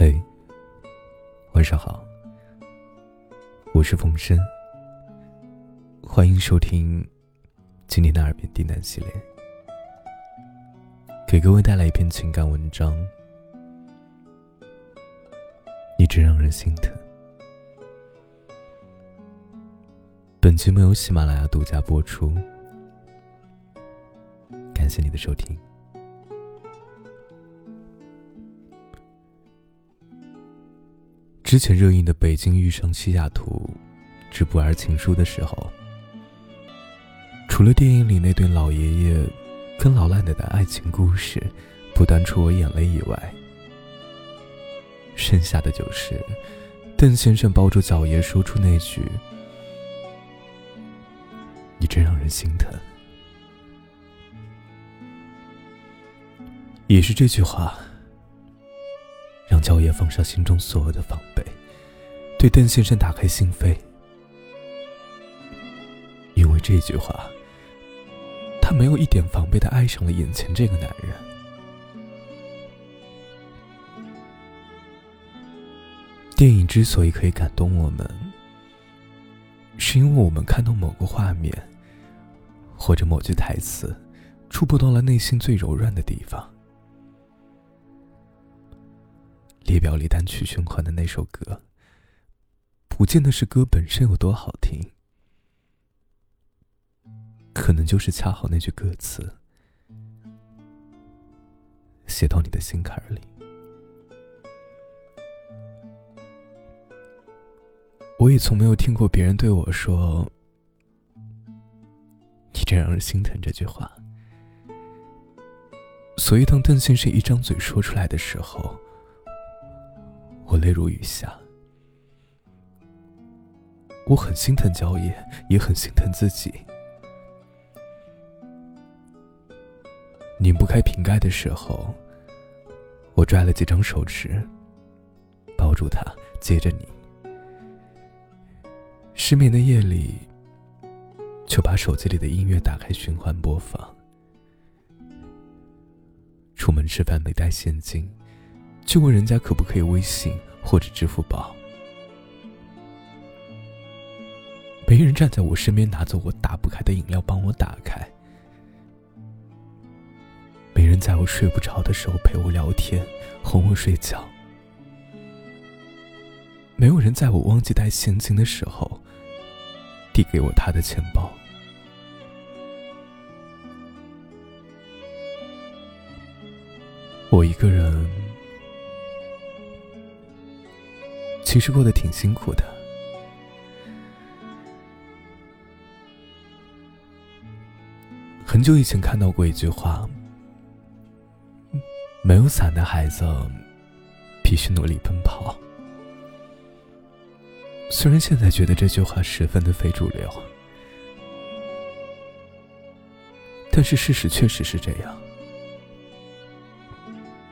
嘿，晚上好，我是冯生，欢迎收听今天的耳边低喃系列，给各位带来一篇情感文章，一直让人心疼。本节目由喜马拉雅独家播出，感谢你的收听。之前热映的《北京遇上西雅图之不二情书》的时候，除了电影里那对老爷爷跟老奶奶的爱情故事不断戳我眼泪以外，剩下的就是邓先生抱住角爷说出那句“你真让人心疼”，也是这句话。让焦爷放下心中所有的防备，对邓先生打开心扉。因为这句话，他没有一点防备的爱上了眼前这个男人。电影之所以可以感动我们，是因为我们看到某个画面，或者某句台词，触碰到了内心最柔软的地方。列表里单曲循环的那首歌，不见得是歌本身有多好听，可能就是恰好那句歌词写到你的心坎里。我也从没有听过别人对我说“你真让人心疼”这句话，所以当邓先生一张嘴说出来的时候。泪如雨下，我很心疼焦爷，也很心疼自己。拧不开瓶盖的时候，我拽了几张手纸，抱住他，接着拧。失眠的夜里，就把手机里的音乐打开循环播放。出门吃饭没带现金。就问人家可不可以微信或者支付宝，没人站在我身边拿走我打不开的饮料帮我打开，没人在我睡不着的时候陪我聊天哄我睡觉，没有人在我忘记带现金的时候递给我他的钱包，我一个人。其实过得挺辛苦的。很久以前看到过一句话：“没有伞的孩子必须努力奔跑。”虽然现在觉得这句话十分的非主流，但是事实确实是这样。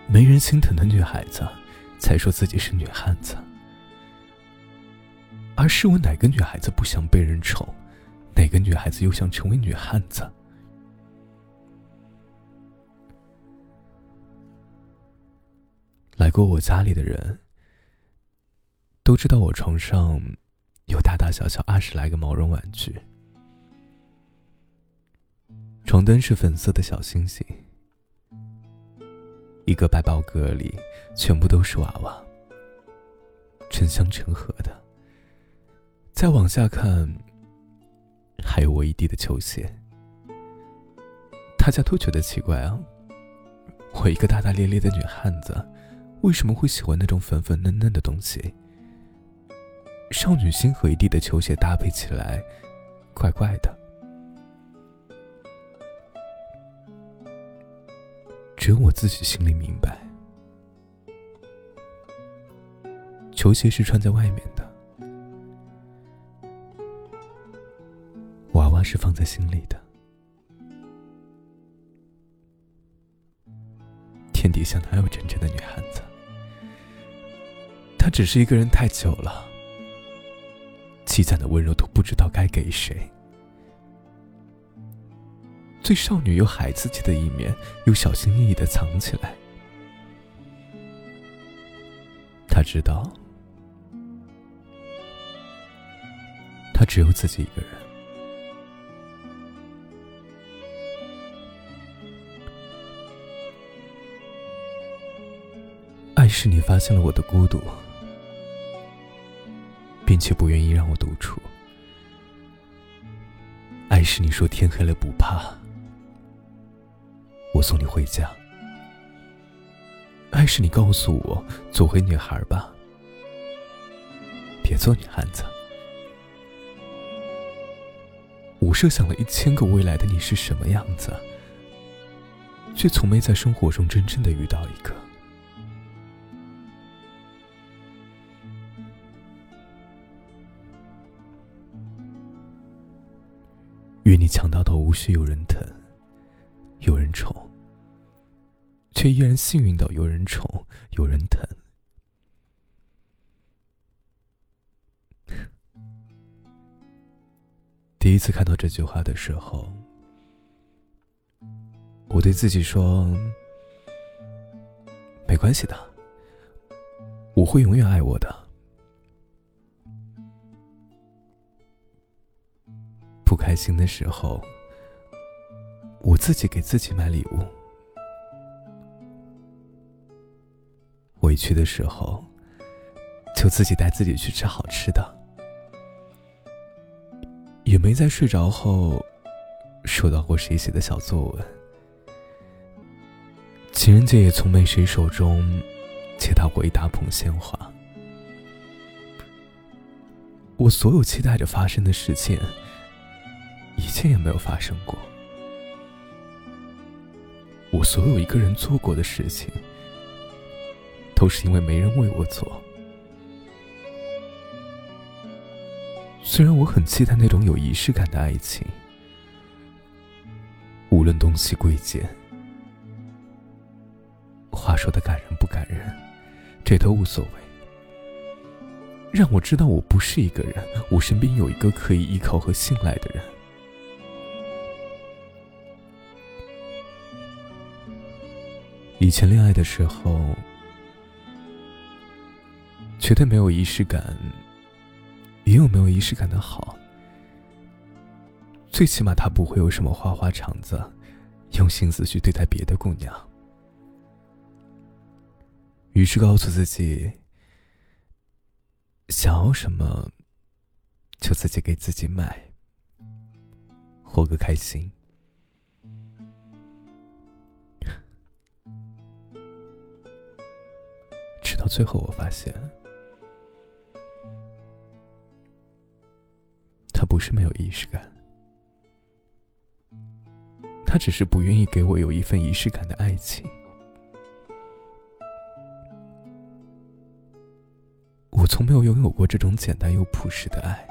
没人心疼的女孩子，才说自己是女汉子。而试问哪个女孩子不想被人宠？哪个女孩子又想成为女汉子？来过我家里的人都知道，我床上有大大小小二十来个毛绒玩具，床单是粉色的小星星，一个百宝格里全部都是娃娃，成箱成盒的。再往下看，还有我一地的球鞋。大家都觉得奇怪啊，我一个大大咧咧的女汉子，为什么会喜欢那种粉粉嫩嫩的东西？少女心和一地的球鞋搭配起来，怪怪的。只有我自己心里明白，球鞋是穿在外面的。是放在心里的。天底下哪有真正的女汉子？她只是一个人太久了，积攒的温柔都不知道该给谁。最少女又孩子气的一面，又小心翼翼的藏起来。他知道，他只有自己一个人。爱是你发现了我的孤独，并且不愿意让我独处。爱是你说天黑了不怕，我送你回家。爱是你告诉我做回女孩吧，别做女汉子。我设想了一千个未来的你是什么样子，却从没在生活中真正的遇到一个。强大到无需有人疼，有人宠。却依然幸运到有人宠，有人疼。第一次看到这句话的时候，我对自己说：“没关系的，我会永远爱我的。”开心的时候，我自己给自己买礼物。委屈的时候，就自己带自己去吃好吃的，也没在睡着后收到过谁写的小作文。情人节也从没谁手中接到过一大捧鲜花。我所有期待着发生的事情，一件也没有发生过。我所有一个人做过的事情。都是因为没人为我做。虽然我很期待那种有仪式感的爱情，无论东西贵贱，话说的感人不感人，这都无所谓。让我知道我不是一个人，我身边有一个可以依靠和信赖的人。以前恋爱的时候。绝对没有仪式感，也有没有仪式感的好。最起码他不会有什么花花肠子，用心思去对待别的姑娘。于是告诉自己，想要什么，就自己给自己买，活个开心。到最后，我发现。他不是没有仪式感，他只是不愿意给我有一份仪式感的爱情。我从没有拥有过这种简单又朴实的爱，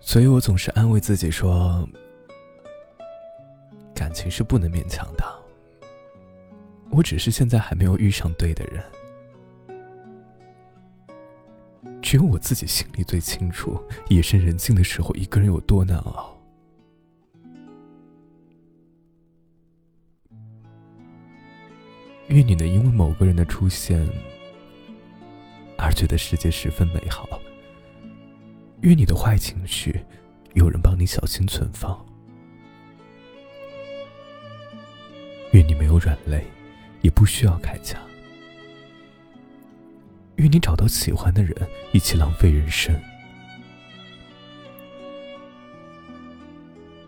所以我总是安慰自己说，感情是不能勉强的。我只是现在还没有遇上对的人。只有我自己心里最清楚，夜深人静的时候，一个人有多难熬。愿你能因为某个人的出现而觉得世界十分美好。愿你的坏情绪有人帮你小心存放。愿你没有软肋，也不需要铠甲。愿你找到喜欢的人，一起浪费人生。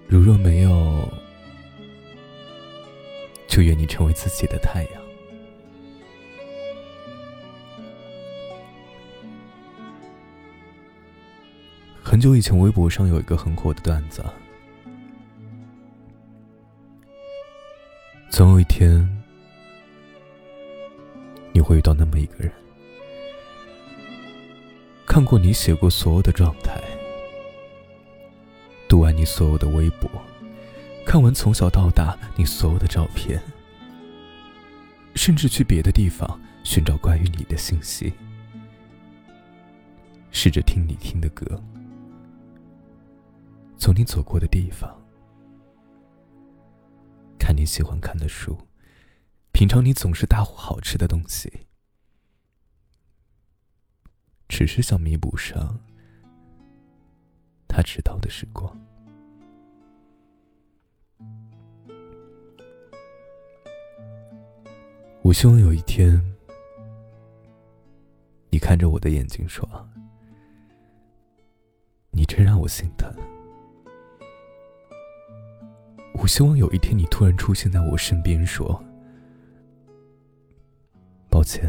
如若没有，就愿你成为自己的太阳。很久以前，微博上有一个很火的段子：总有一天，你会遇到那么一个人。看过你写过所有的状态，读完你所有的微博，看完从小到大你所有的照片，甚至去别的地方寻找关于你的信息，试着听你听的歌，从你走过的地方，看你喜欢看的书，品尝你总是大呼好吃的东西。只是想弥补上他迟到的时光。我希望有一天，你看着我的眼睛说：“你真让我心疼。”我希望有一天，你突然出现在我身边说：“歉，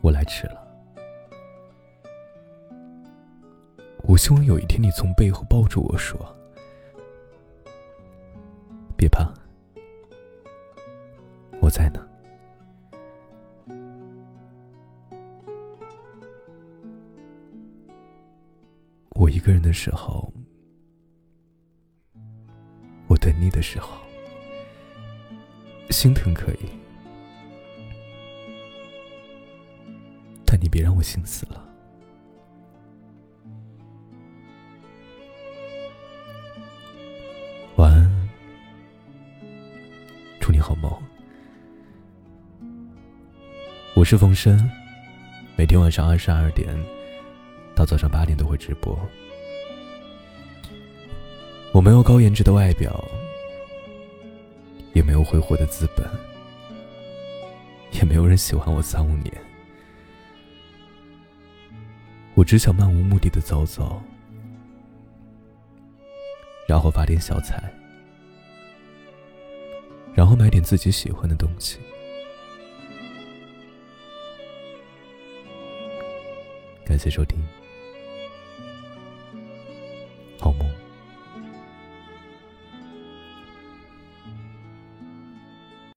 我来迟了。”我希望有一天，你从背后抱住我说：“别怕。”我在呢。我一个人的时候，我等你的时候，心疼可以，你别让我心死了。晚安，祝你好梦。我是冯生，每天晚上二十二点到早上八点都会直播。我没有高颜值的外表，也没有挥霍的资本，也没有人喜欢我三五年。我只想漫无目的的走走，然后发点小财，然后买点自己喜欢的东西。感谢收听。